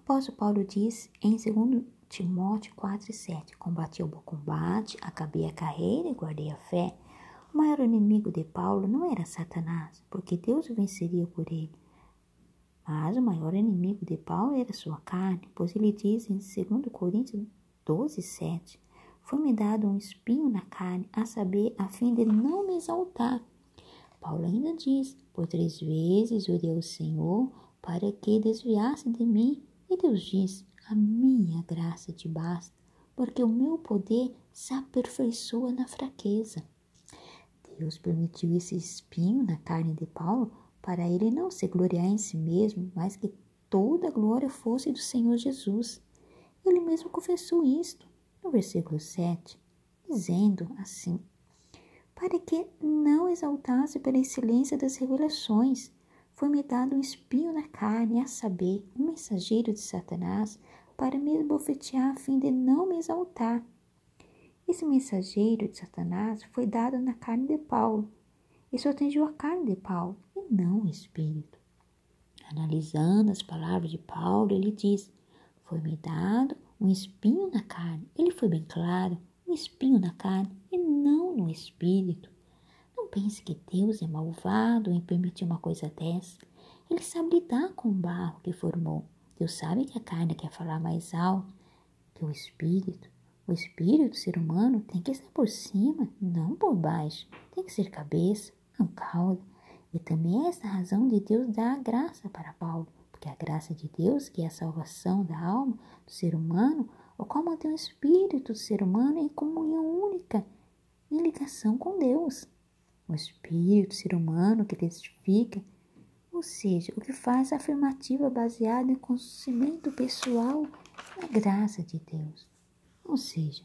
apóstolo Paulo diz em 2 Timóteo 4 e 7, combati o bom combate, acabei a carreira e guardei a fé. O maior inimigo de Paulo não era Satanás, porque Deus o venceria por ele. Mas o maior inimigo de Paulo era sua carne, pois ele diz em 2 Coríntios 12, 7, Foi-me dado um espinho na carne, a saber, a fim de não me exaltar. Paulo ainda diz, por três vezes orei ao Senhor para que desviasse de mim Deus diz: A minha graça te basta, porque o meu poder se aperfeiçoa na fraqueza. Deus permitiu esse espinho na carne de Paulo para ele não se gloriar em si mesmo, mas que toda a glória fosse do Senhor Jesus. Ele mesmo confessou isto no versículo 7, dizendo assim: Para que não exaltasse pela excelência das revelações, foi-me dado um espinho na carne, a saber, um mensageiro de Satanás, para me esbofetear a fim de não me exaltar. Esse mensageiro de Satanás foi dado na carne de Paulo. Isso atingiu a carne de Paulo e não o espírito. Analisando as palavras de Paulo, ele diz: Foi-me dado um espinho na carne. Ele foi bem claro: um espinho na carne e não no espírito pense que Deus é malvado em permitir uma coisa dessa. Ele sabe lidar com o barro que formou. Deus sabe que a carne quer falar mais alto que o espírito. O espírito do ser humano tem que estar por cima, não por baixo. Tem que ser cabeça, não cauda. E também é essa razão de Deus dar a graça para Paulo, porque a graça de Deus, que é a salvação da alma do ser humano, o qual mantém o espírito do ser humano em comunhão única, em ligação com Deus o espírito, o ser humano que testifica, ou seja, o que faz a afirmativa baseada em conhecimento pessoal da graça de Deus. Ou seja,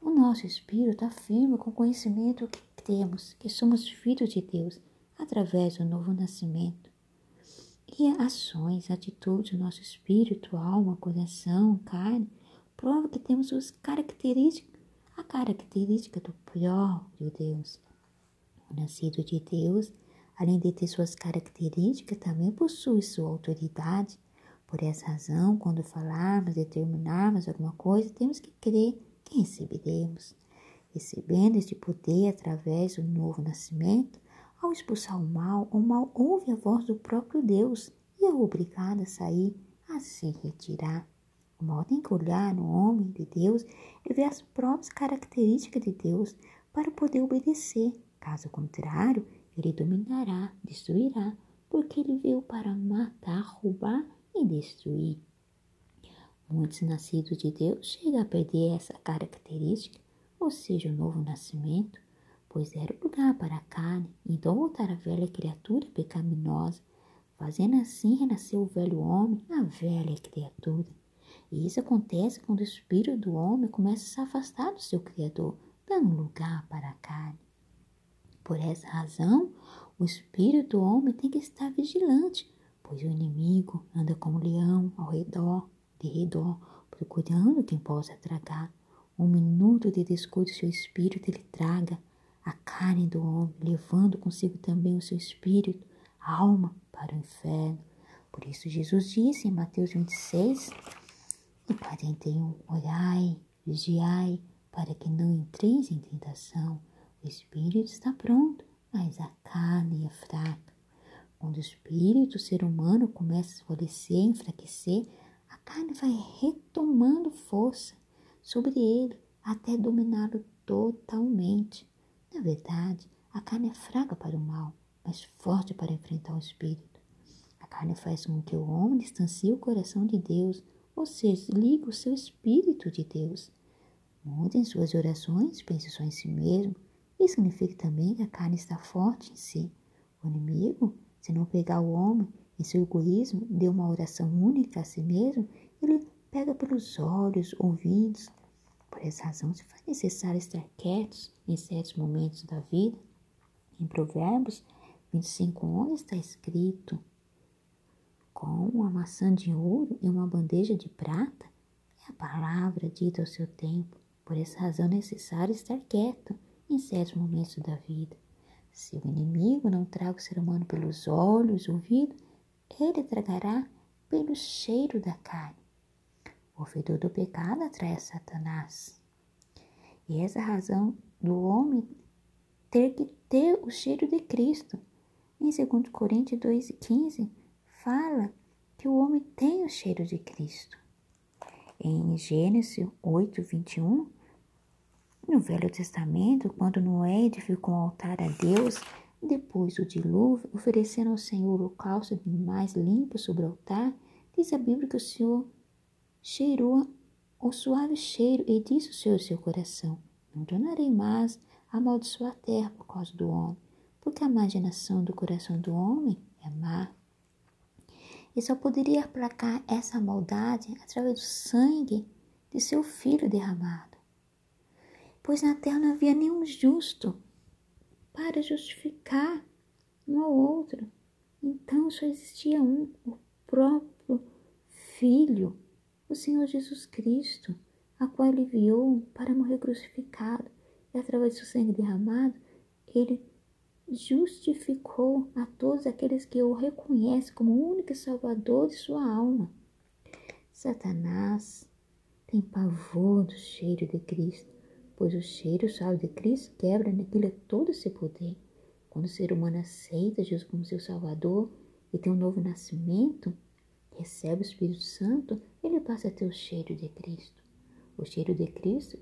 o nosso espírito afirma com o conhecimento que temos que somos filhos de Deus através do novo nascimento. E ações, atitudes do nosso espírito, alma, coração, carne, prova que temos as características, a característica do pior de Deus. O nascido de Deus, além de ter suas características, também possui sua autoridade. Por essa razão, quando falarmos, determinarmos alguma coisa, temos que crer que receberemos. Recebendo este poder através do novo nascimento, ao expulsar o mal, o mal ouve a voz do próprio Deus e é obrigado a sair, a se retirar. O mal tem que olhar no homem de Deus e ver as próprias características de Deus para poder obedecer Caso contrário, ele dominará, destruirá, porque ele veio para matar, roubar e destruir. Muitos nascidos de Deus chegam a perder essa característica, ou seja, o novo nascimento, pois era lugar para a carne, então voltar a velha criatura pecaminosa, fazendo assim renascer o velho homem, a velha criatura. E isso acontece quando o espírito do homem começa a se afastar do seu Criador, dando lugar para a carne. Por essa razão, o espírito do homem tem que estar vigilante, pois o inimigo anda como leão ao redor, de redor, procurando quem possa tragar. Um minuto de descuido seu espírito ele traga a carne do homem, levando consigo também o seu espírito, a alma, para o inferno. Por isso Jesus disse em Mateus 26 e 41, Olhai, vigiai, para que não entreis em tentação. O espírito está pronto, mas a carne é fraca. Quando o espírito, o ser humano, começa a esmorecer, enfraquecer, a carne vai retomando força sobre ele até dominá-lo totalmente. Na verdade, a carne é fraca para o mal, mas forte para enfrentar o espírito. A carne faz com que o homem distancie o coração de Deus, ou seja, ligue o seu espírito de Deus. Mude em suas orações, pense só em si mesmo, isso significa também que a carne está forte em si. O inimigo, se não pegar o homem em seu egoísmo, dê uma oração única a si mesmo, ele pega pelos olhos, ouvidos. Por essa razão, se faz necessário estar quietos em certos momentos da vida. Em Provérbios 25, 11 está escrito: Com uma maçã de ouro e uma bandeja de prata é a palavra dita ao seu tempo. Por essa razão é necessário estar quieto em certos momentos da vida. Se o inimigo não traga o ser humano pelos olhos, ouvido, ele tragará pelo cheiro da carne, O fedor do pecado atrai Satanás. E essa é a razão do homem ter que ter o cheiro de Cristo. Em 2 Coríntios 2,15 fala que o homem tem o cheiro de Cristo. Em Gênesis 8, 21, no Velho Testamento, quando Noé edificou um altar a Deus, depois do dilúvio, oferecendo ao Senhor o holocausto de mais limpo sobre o altar, diz a Bíblia que o Senhor cheirou o suave cheiro e disse o Senhor ao seu coração: Não tornarei mais a amaldiçoar a terra por causa do homem, porque a imaginação do coração do homem é má. E só poderia aplacar essa maldade através do sangue de seu filho derramado. Pois na terra não havia nenhum justo para justificar um ao outro. Então só existia um, o próprio Filho, o Senhor Jesus Cristo, a qual ele enviou para morrer crucificado. E através do sangue derramado, ele justificou a todos aqueles que o reconhecem como o único Salvador de sua alma. Satanás tem pavor do cheiro de Cristo pois o cheiro suave de Cristo quebra naquilo todo esse poder. Quando o ser humano aceita Jesus como seu Salvador e tem um novo nascimento, recebe o Espírito Santo, ele passa a ter o cheiro de Cristo. O cheiro de Cristo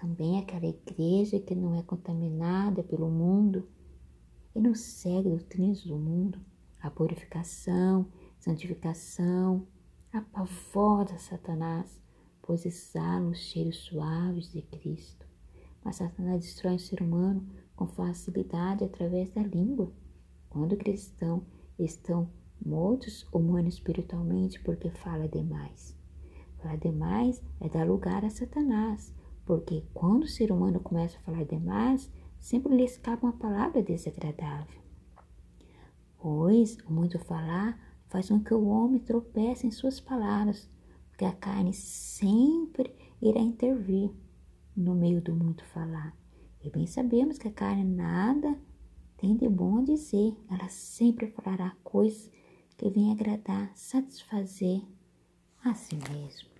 também é aquela igreja que não é contaminada pelo mundo e não segue doutrinas do mundo. A purificação, santificação, apavora Satanás pois exala os cheiros suaves de Cristo. Mas Satanás destrói o ser humano com facilidade através da língua. Quando cristãos estão mortos humanos espiritualmente porque fala demais. Falar demais é dar lugar a Satanás, porque quando o ser humano começa a falar demais, sempre lhe escapa uma palavra desagradável. Pois o muito falar faz com que o homem tropece em suas palavras, porque a carne sempre irá intervir no meio do muito falar. E bem sabemos que a carne nada tem de bom a dizer, ela sempre falará coisas que venham agradar, satisfazer a si mesmo.